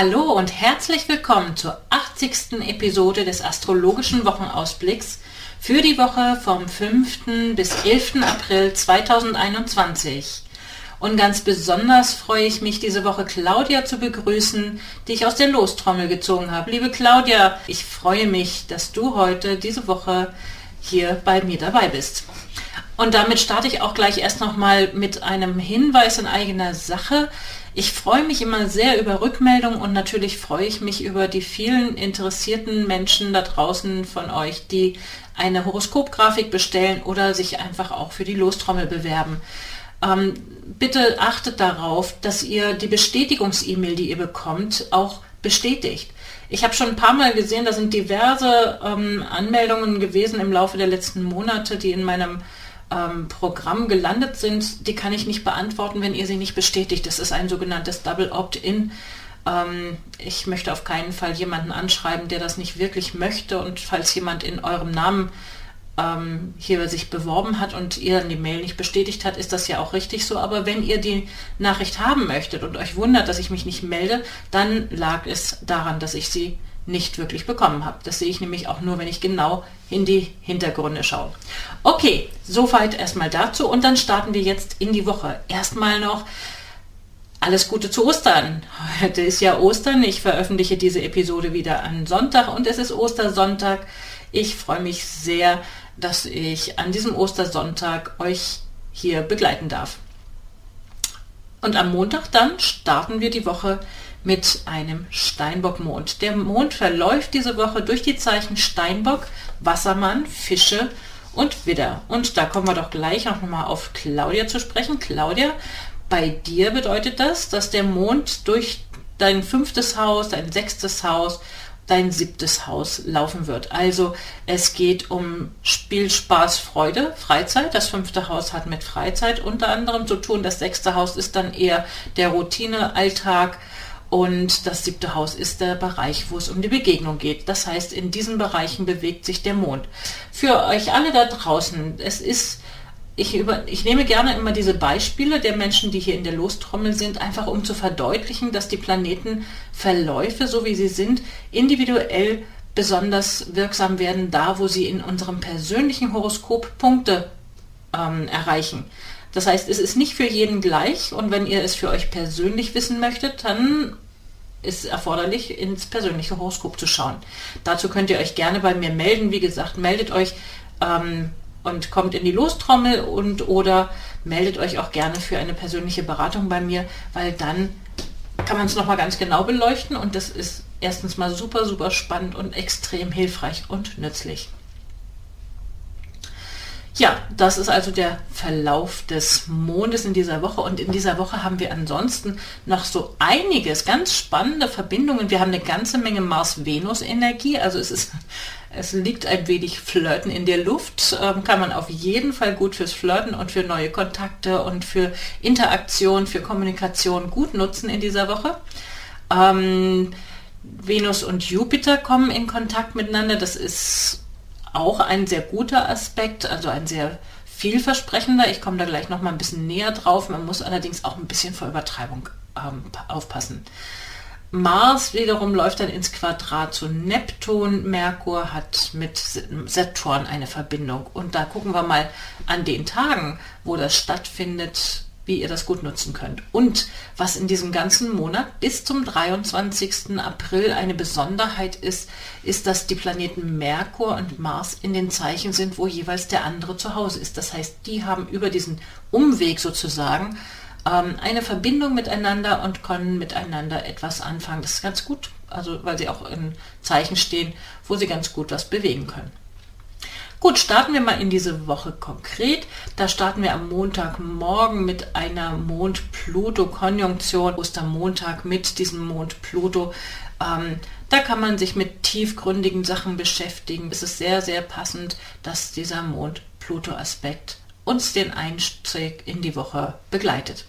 Hallo und herzlich willkommen zur 80. Episode des astrologischen Wochenausblicks für die Woche vom 5. bis 11. April 2021. Und ganz besonders freue ich mich, diese Woche Claudia zu begrüßen, die ich aus der Lostrommel gezogen habe. Liebe Claudia, ich freue mich, dass du heute diese Woche hier bei mir dabei bist. Und damit starte ich auch gleich erst nochmal mit einem Hinweis in eigener Sache. Ich freue mich immer sehr über Rückmeldungen und natürlich freue ich mich über die vielen interessierten Menschen da draußen von euch, die eine Horoskopgrafik bestellen oder sich einfach auch für die Lostrommel bewerben. Ähm, bitte achtet darauf, dass ihr die Bestätigungs-E-Mail, die ihr bekommt, auch bestätigt. Ich habe schon ein paar Mal gesehen, da sind diverse ähm, Anmeldungen gewesen im Laufe der letzten Monate, die in meinem ähm, Programm gelandet sind, die kann ich nicht beantworten, wenn ihr sie nicht bestätigt. Das ist ein sogenanntes Double Opt-in. Ähm, ich möchte auf keinen Fall jemanden anschreiben, der das nicht wirklich möchte. Und falls jemand in eurem Namen ähm, hier sich beworben hat und ihr dann die Mail nicht bestätigt hat, ist das ja auch richtig so. Aber wenn ihr die Nachricht haben möchtet und euch wundert, dass ich mich nicht melde, dann lag es daran, dass ich sie nicht wirklich bekommen habe. Das sehe ich nämlich auch nur, wenn ich genau in die Hintergründe schaue. Okay, soweit erstmal dazu und dann starten wir jetzt in die Woche. Erstmal noch alles Gute zu Ostern. Heute ist ja Ostern. Ich veröffentliche diese Episode wieder am Sonntag und es ist Ostersonntag. Ich freue mich sehr, dass ich an diesem Ostersonntag euch hier begleiten darf. Und am Montag dann starten wir die Woche mit einem Steinbockmond. Der Mond verläuft diese Woche durch die Zeichen Steinbock, Wassermann, Fische und Widder. Und da kommen wir doch gleich auch nochmal auf Claudia zu sprechen. Claudia, bei dir bedeutet das, dass der Mond durch dein fünftes Haus, dein sechstes Haus, dein siebtes Haus laufen wird. Also es geht um Spiel, Spaß, Freude, Freizeit. Das fünfte Haus hat mit Freizeit unter anderem zu tun. Das sechste Haus ist dann eher der Routine, Alltag, und das siebte Haus ist der Bereich, wo es um die Begegnung geht. Das heißt, in diesen Bereichen bewegt sich der Mond. Für euch alle da draußen, es ist, ich, über, ich nehme gerne immer diese Beispiele der Menschen, die hier in der Lostrommel sind, einfach um zu verdeutlichen, dass die Planetenverläufe, so wie sie sind, individuell besonders wirksam werden, da wo sie in unserem persönlichen Horoskop Punkte ähm, erreichen. Das heißt, es ist nicht für jeden gleich und wenn ihr es für euch persönlich wissen möchtet, dann ist erforderlich, ins persönliche Horoskop zu schauen. Dazu könnt ihr euch gerne bei mir melden. Wie gesagt, meldet euch ähm, und kommt in die Lostrommel und oder meldet euch auch gerne für eine persönliche Beratung bei mir, weil dann kann man es nochmal ganz genau beleuchten und das ist erstens mal super, super spannend und extrem hilfreich und nützlich. Ja, das ist also der Verlauf des Mondes in dieser Woche. Und in dieser Woche haben wir ansonsten noch so einiges, ganz spannende Verbindungen. Wir haben eine ganze Menge Mars-Venus-Energie. Also es ist, es liegt ein wenig Flirten in der Luft. Ähm, kann man auf jeden Fall gut fürs Flirten und für neue Kontakte und für Interaktion, für Kommunikation gut nutzen in dieser Woche. Ähm, Venus und Jupiter kommen in Kontakt miteinander. Das ist auch ein sehr guter Aspekt, also ein sehr vielversprechender. Ich komme da gleich noch mal ein bisschen näher drauf. Man muss allerdings auch ein bisschen vor Übertreibung ähm, aufpassen. Mars wiederum läuft dann ins Quadrat zu Neptun. Merkur hat mit Saturn eine Verbindung. Und da gucken wir mal an den Tagen, wo das stattfindet, wie ihr das gut nutzen könnt. Und was in diesem ganzen Monat bis zum 23. April eine Besonderheit ist, ist, dass die Planeten Merkur und Mars in den Zeichen sind, wo jeweils der andere zu Hause ist. Das heißt, die haben über diesen Umweg sozusagen ähm, eine Verbindung miteinander und können miteinander etwas anfangen. Das ist ganz gut, also weil sie auch in Zeichen stehen, wo sie ganz gut was bewegen können. Gut, starten wir mal in diese Woche konkret. Da starten wir am Montagmorgen mit einer Mond-Pluto-Konjunktion. Ostermontag mit diesem Mond-Pluto. Ähm, da kann man sich mit tiefgründigen Sachen beschäftigen. Es ist sehr, sehr passend, dass dieser Mond-Pluto-Aspekt uns den Einstieg in die Woche begleitet.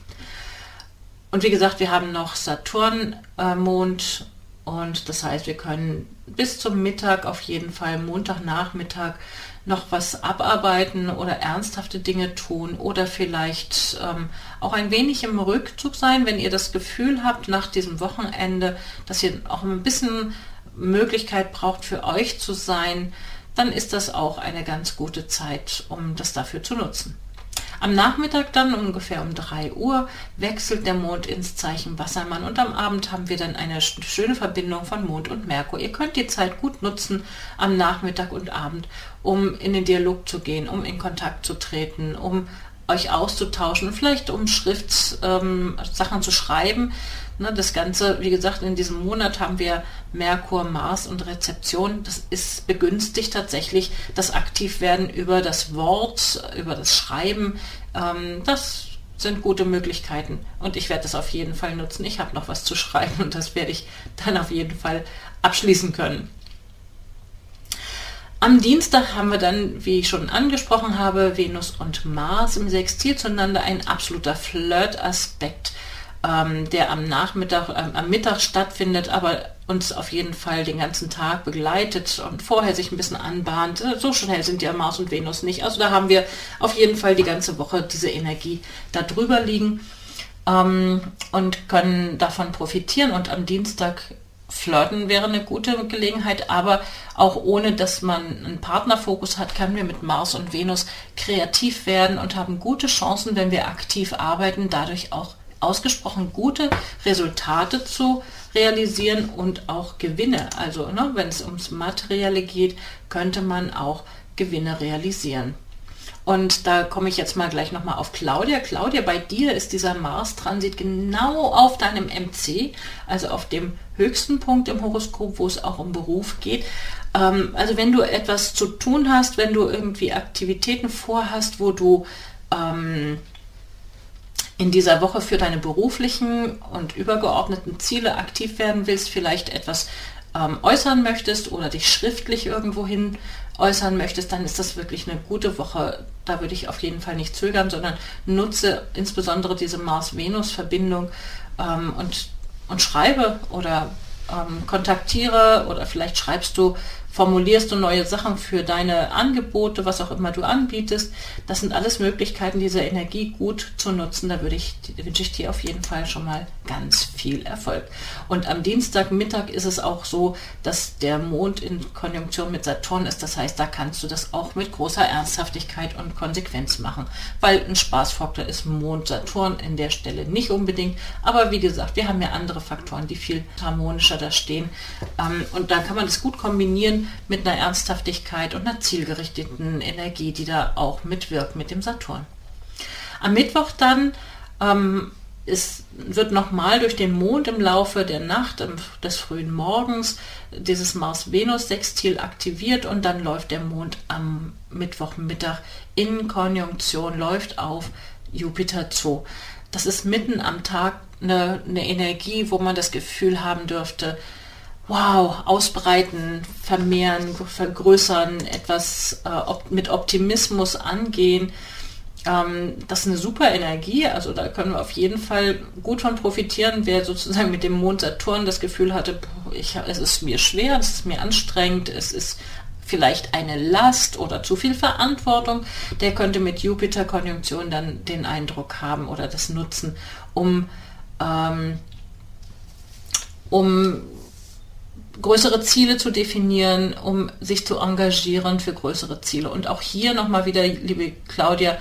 Und wie gesagt, wir haben noch Saturn-Mond äh, und das heißt, wir können bis zum Mittag auf jeden Fall, Montagnachmittag, noch was abarbeiten oder ernsthafte Dinge tun oder vielleicht ähm, auch ein wenig im Rückzug sein, wenn ihr das Gefühl habt nach diesem Wochenende, dass ihr auch ein bisschen Möglichkeit braucht für euch zu sein, dann ist das auch eine ganz gute Zeit, um das dafür zu nutzen. Am Nachmittag dann ungefähr um 3 Uhr wechselt der Mond ins Zeichen Wassermann und am Abend haben wir dann eine schöne Verbindung von Mond und Merkur. Ihr könnt die Zeit gut nutzen am Nachmittag und Abend, um in den Dialog zu gehen, um in Kontakt zu treten, um euch auszutauschen, vielleicht um Schriftsachen ähm, zu schreiben. Ne, das Ganze, wie gesagt, in diesem Monat haben wir Merkur, Mars und Rezeption. Das ist begünstigt tatsächlich das Aktivwerden über das Wort, über das Schreiben. Ähm, das sind gute Möglichkeiten und ich werde das auf jeden Fall nutzen. Ich habe noch was zu schreiben und das werde ich dann auf jeden Fall abschließen können. Am Dienstag haben wir dann, wie ich schon angesprochen habe, Venus und Mars im Sextil zueinander, ein absoluter Flirt-Aspekt, ähm, der am Nachmittag, ähm, am Mittag stattfindet, aber uns auf jeden Fall den ganzen Tag begleitet und vorher sich ein bisschen anbahnt. So schnell sind ja Mars und Venus nicht. Also da haben wir auf jeden Fall die ganze Woche diese Energie da drüber liegen ähm, und können davon profitieren. Und am Dienstag Flirten wäre eine gute Gelegenheit, aber auch ohne, dass man einen Partnerfokus hat, können wir mit Mars und Venus kreativ werden und haben gute Chancen, wenn wir aktiv arbeiten, dadurch auch ausgesprochen gute Resultate zu realisieren und auch Gewinne. Also ne, wenn es ums Materielle geht, könnte man auch Gewinne realisieren. Und da komme ich jetzt mal gleich nochmal auf Claudia. Claudia, bei dir ist dieser Mars-Transit genau auf deinem MC, also auf dem höchsten Punkt im Horoskop, wo es auch um Beruf geht. Ähm, also wenn du etwas zu tun hast, wenn du irgendwie Aktivitäten vorhast, wo du ähm, in dieser Woche für deine beruflichen und übergeordneten Ziele aktiv werden willst, vielleicht etwas ähm, äußern möchtest oder dich schriftlich irgendwohin äußern möchtest, dann ist das wirklich eine gute Woche. Da würde ich auf jeden Fall nicht zögern, sondern nutze insbesondere diese Mars-Venus-Verbindung ähm, und, und schreibe oder ähm, kontaktiere oder vielleicht schreibst du formulierst du neue Sachen für deine Angebote, was auch immer du anbietest. Das sind alles Möglichkeiten, diese Energie gut zu nutzen. Da würde ich, wünsche ich dir auf jeden Fall schon mal ganz viel Erfolg. Und am Dienstagmittag ist es auch so, dass der Mond in Konjunktion mit Saturn ist. Das heißt, da kannst du das auch mit großer Ernsthaftigkeit und Konsequenz machen. Weil ein Spaßfaktor ist Mond, Saturn in der Stelle nicht unbedingt. Aber wie gesagt, wir haben ja andere Faktoren, die viel harmonischer da stehen. Ähm, und da kann man das gut kombinieren mit einer Ernsthaftigkeit und einer zielgerichteten Energie, die da auch mitwirkt mit dem Saturn. Am Mittwoch dann ähm, ist, wird nochmal durch den Mond im Laufe der Nacht, des frühen Morgens, dieses Mars-Venus-Sextil aktiviert und dann läuft der Mond am Mittwochmittag in Konjunktion, läuft auf Jupiter zu. Das ist mitten am Tag eine, eine Energie, wo man das Gefühl haben dürfte, wow, ausbreiten, vermehren, vergrößern, etwas äh, op mit Optimismus angehen. Ähm, das ist eine super Energie, also da können wir auf jeden Fall gut von profitieren, wer sozusagen mit dem Mond Saturn das Gefühl hatte, ich, es ist mir schwer, es ist mir anstrengend, es ist vielleicht eine Last oder zu viel Verantwortung, der könnte mit Jupiter-Konjunktion dann den Eindruck haben oder das nutzen, um, ähm, um größere Ziele zu definieren, um sich zu engagieren für größere Ziele. Und auch hier nochmal wieder, liebe Claudia,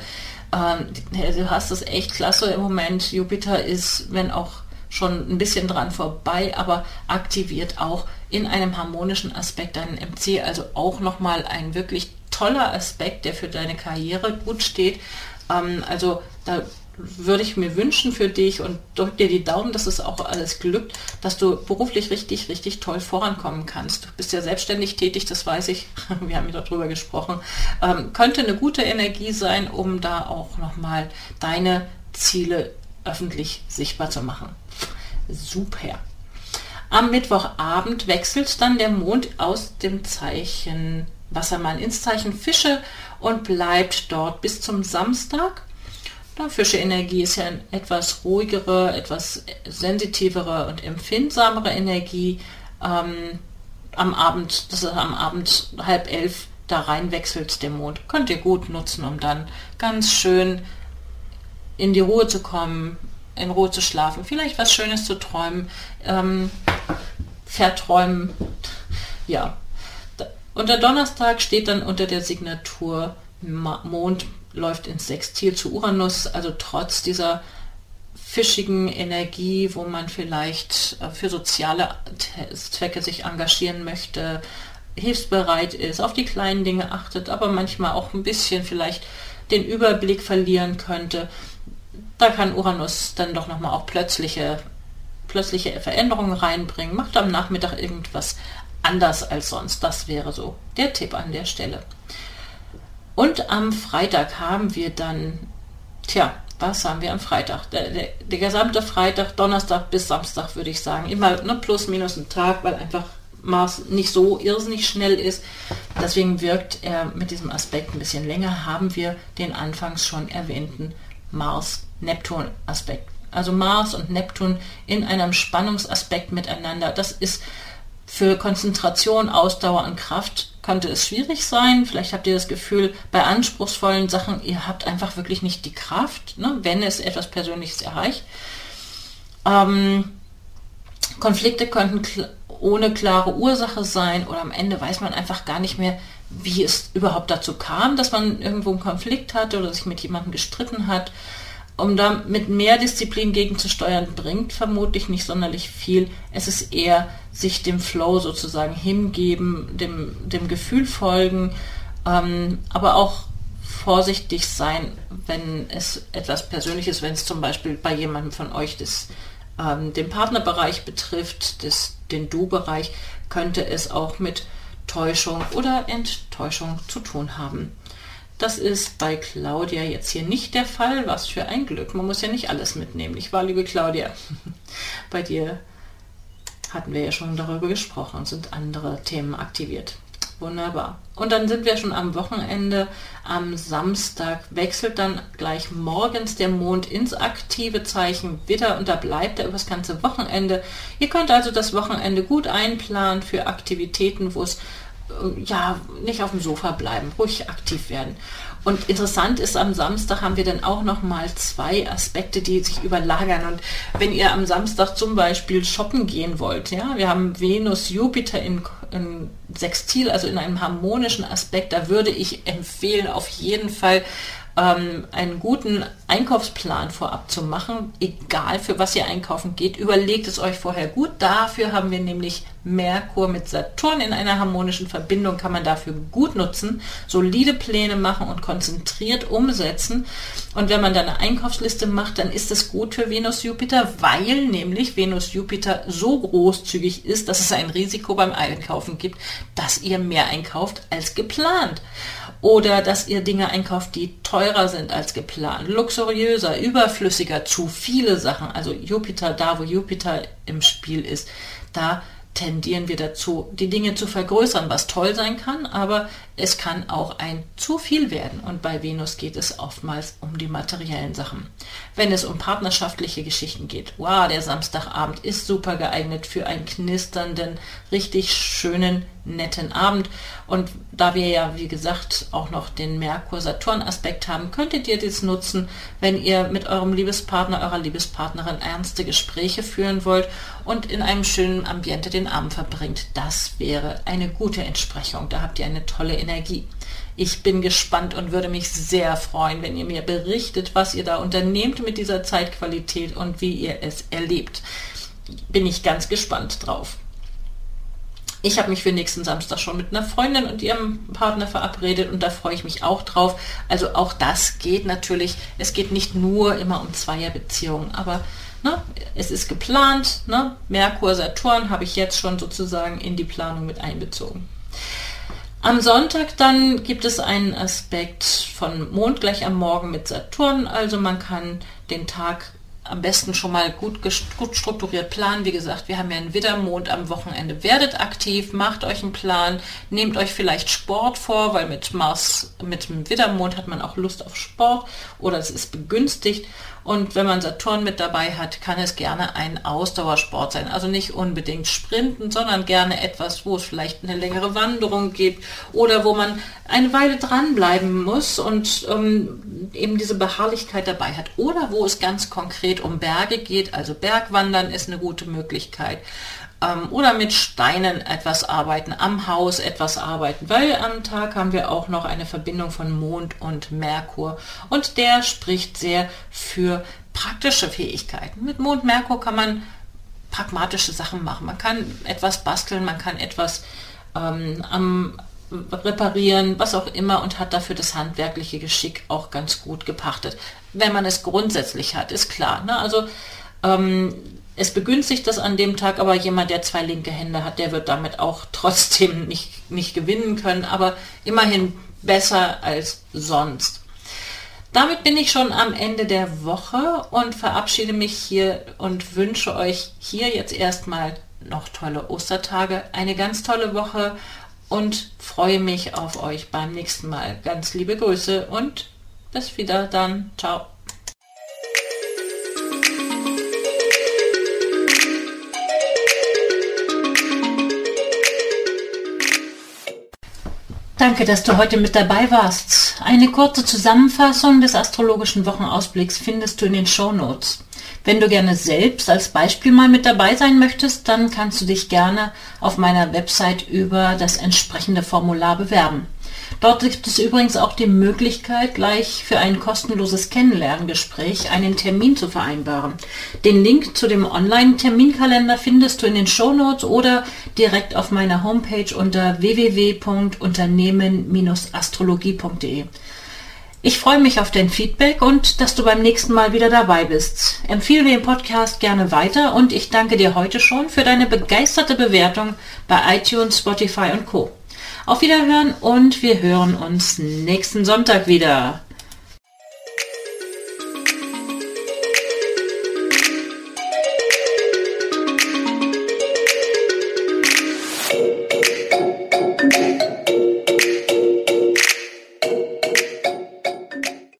äh, du hast es echt klasse im Moment. Jupiter ist, wenn auch schon ein bisschen dran vorbei, aber aktiviert auch in einem harmonischen Aspekt deinen MC, also auch nochmal ein wirklich toller Aspekt, der für deine Karriere gut steht. Ähm, also da würde ich mir wünschen für dich und drück dir die Daumen, dass es auch alles glückt, dass du beruflich richtig, richtig toll vorankommen kannst. Du bist ja selbstständig tätig, das weiß ich. Wir haben ja darüber gesprochen. Ähm, könnte eine gute Energie sein, um da auch nochmal deine Ziele öffentlich sichtbar zu machen. Super. Am Mittwochabend wechselt dann der Mond aus dem Zeichen Wassermann ins Zeichen Fische und bleibt dort bis zum Samstag. Na, Fische-Energie ist ja eine etwas ruhigere, etwas sensitivere und empfindsamere Energie. Ähm, am Abend, das ist am Abend halb elf, da rein wechselt der Mond. Könnt ihr gut nutzen, um dann ganz schön in die Ruhe zu kommen, in Ruhe zu schlafen, vielleicht was Schönes zu träumen, ähm, verträumen. Ja. Und der Donnerstag steht dann unter der Signatur Mond läuft ins Sextil zu Uranus, also trotz dieser fischigen Energie, wo man vielleicht äh, für soziale Zwecke sich engagieren möchte, hilfsbereit ist, auf die kleinen Dinge achtet, aber manchmal auch ein bisschen vielleicht den Überblick verlieren könnte. Da kann Uranus dann doch nochmal auch plötzliche, plötzliche Veränderungen reinbringen, macht am Nachmittag irgendwas anders als sonst. Das wäre so der Tipp an der Stelle. Und am Freitag haben wir dann, tja, was haben wir am Freitag? Der, der, der gesamte Freitag, Donnerstag bis Samstag würde ich sagen, immer ne, plus minus ein Tag, weil einfach Mars nicht so irrsinnig schnell ist. Deswegen wirkt er mit diesem Aspekt ein bisschen länger, haben wir den anfangs schon erwähnten Mars-Neptun-Aspekt. Also Mars und Neptun in einem Spannungsaspekt miteinander. Das ist für Konzentration, Ausdauer und Kraft könnte es schwierig sein. Vielleicht habt ihr das Gefühl, bei anspruchsvollen Sachen, ihr habt einfach wirklich nicht die Kraft, ne, wenn es etwas Persönliches erreicht. Ähm, Konflikte könnten kl ohne klare Ursache sein oder am Ende weiß man einfach gar nicht mehr, wie es überhaupt dazu kam, dass man irgendwo einen Konflikt hatte oder sich mit jemandem gestritten hat um da mit mehr Disziplin gegenzusteuern, bringt vermutlich nicht sonderlich viel. Es ist eher sich dem Flow sozusagen hingeben, dem, dem Gefühl folgen, ähm, aber auch vorsichtig sein, wenn es etwas Persönliches, wenn es zum Beispiel bei jemandem von euch das, ähm, den Partnerbereich betrifft, das, den Du-Bereich, könnte es auch mit Täuschung oder Enttäuschung zu tun haben. Das ist bei Claudia jetzt hier nicht der Fall. Was für ein Glück. Man muss ja nicht alles mitnehmen. Ich war, liebe Claudia, bei dir hatten wir ja schon darüber gesprochen, sind andere Themen aktiviert. Wunderbar. Und dann sind wir schon am Wochenende. Am Samstag wechselt dann gleich morgens der Mond ins aktive Zeichen Widder und da bleibt er über das ganze Wochenende. Ihr könnt also das Wochenende gut einplanen für Aktivitäten, wo es ja, nicht auf dem Sofa bleiben, ruhig aktiv werden. Und interessant ist, am Samstag haben wir dann auch noch mal zwei Aspekte, die sich überlagern. Und wenn ihr am Samstag zum Beispiel shoppen gehen wollt, ja, wir haben Venus, Jupiter in, in Sextil, also in einem harmonischen Aspekt, da würde ich empfehlen, auf jeden Fall ähm, einen guten Einkaufsplan vorab zu machen, egal für was ihr einkaufen geht. Überlegt es euch vorher gut. Dafür haben wir nämlich Merkur mit Saturn in einer harmonischen Verbindung, kann man dafür gut nutzen, solide Pläne machen und konzentriert umsetzen. Und wenn man dann eine Einkaufsliste macht, dann ist es gut für Venus-Jupiter, weil nämlich Venus-Jupiter so großzügig ist, dass es ein Risiko beim Einkaufen gibt, dass ihr mehr einkauft als geplant oder dass ihr Dinge einkauft, die teurer sind als geplant, luxuriöser, überflüssiger, zu viele Sachen. Also Jupiter, da wo Jupiter im Spiel ist, da tendieren wir dazu, die Dinge zu vergrößern, was toll sein kann, aber es kann auch ein zu viel werden. Und bei Venus geht es oftmals um die materiellen Sachen. Wenn es um partnerschaftliche Geschichten geht, wow, der Samstagabend ist super geeignet für einen knisternden, richtig schönen, netten Abend. Und da wir ja, wie gesagt, auch noch den Merkur-Saturn-Aspekt haben, könntet ihr das nutzen, wenn ihr mit eurem Liebespartner, eurer Liebespartnerin ernste Gespräche führen wollt und in einem schönen Ambiente den Abend verbringt. Das wäre eine gute Entsprechung. Da habt ihr eine tolle Energie. Ich bin gespannt und würde mich sehr freuen, wenn ihr mir berichtet, was ihr da unternehmt mit dieser Zeitqualität und wie ihr es erlebt. Bin ich ganz gespannt drauf. Ich habe mich für nächsten Samstag schon mit einer Freundin und ihrem Partner verabredet und da freue ich mich auch drauf. Also auch das geht natürlich. Es geht nicht nur immer um Zweierbeziehungen, aber ne, es ist geplant. Ne? Merkur, Saturn habe ich jetzt schon sozusagen in die Planung mit einbezogen. Am Sonntag dann gibt es einen Aspekt von Mond gleich am Morgen mit Saturn. Also man kann den Tag am besten schon mal gut, gut strukturiert planen. Wie gesagt, wir haben ja einen Widdermond am Wochenende. Werdet aktiv, macht euch einen Plan, nehmt euch vielleicht Sport vor, weil mit Mars, mit dem Widdermond hat man auch Lust auf Sport oder es ist begünstigt. Und wenn man Saturn mit dabei hat, kann es gerne ein Ausdauersport sein. Also nicht unbedingt Sprinten, sondern gerne etwas, wo es vielleicht eine längere Wanderung gibt oder wo man eine Weile dranbleiben muss und ähm, eben diese Beharrlichkeit dabei hat. Oder wo es ganz konkret um Berge geht. Also Bergwandern ist eine gute Möglichkeit ähm, oder mit Steinen etwas arbeiten, am Haus etwas arbeiten, weil am Tag haben wir auch noch eine Verbindung von Mond und Merkur und der spricht sehr für praktische Fähigkeiten. Mit Mond Merkur kann man pragmatische Sachen machen. Man kann etwas basteln, man kann etwas ähm, am reparieren, was auch immer und hat dafür das handwerkliche Geschick auch ganz gut gepachtet. Wenn man es grundsätzlich hat, ist klar. Ne? Also ähm, es begünstigt das an dem Tag, aber jemand, der zwei linke Hände hat, der wird damit auch trotzdem nicht, nicht gewinnen können, aber immerhin besser als sonst. Damit bin ich schon am Ende der Woche und verabschiede mich hier und wünsche euch hier jetzt erstmal noch tolle Ostertage, eine ganz tolle Woche und freue mich auf euch beim nächsten Mal. Ganz liebe Grüße und bis wieder dann. Ciao. Danke, dass du heute mit dabei warst. Eine kurze Zusammenfassung des astrologischen Wochenausblicks findest du in den Show Notes. Wenn du gerne selbst als Beispiel mal mit dabei sein möchtest, dann kannst du dich gerne auf meiner Website über das entsprechende Formular bewerben. Dort gibt es übrigens auch die Möglichkeit, gleich für ein kostenloses Kennenlerngespräch einen Termin zu vereinbaren. Den Link zu dem Online-Terminkalender findest du in den Show Notes oder direkt auf meiner Homepage unter www.unternehmen-astrologie.de. Ich freue mich auf dein Feedback und dass du beim nächsten Mal wieder dabei bist. Empfehle den Podcast gerne weiter und ich danke dir heute schon für deine begeisterte Bewertung bei iTunes, Spotify und Co. Auf Wiederhören und wir hören uns nächsten Sonntag wieder.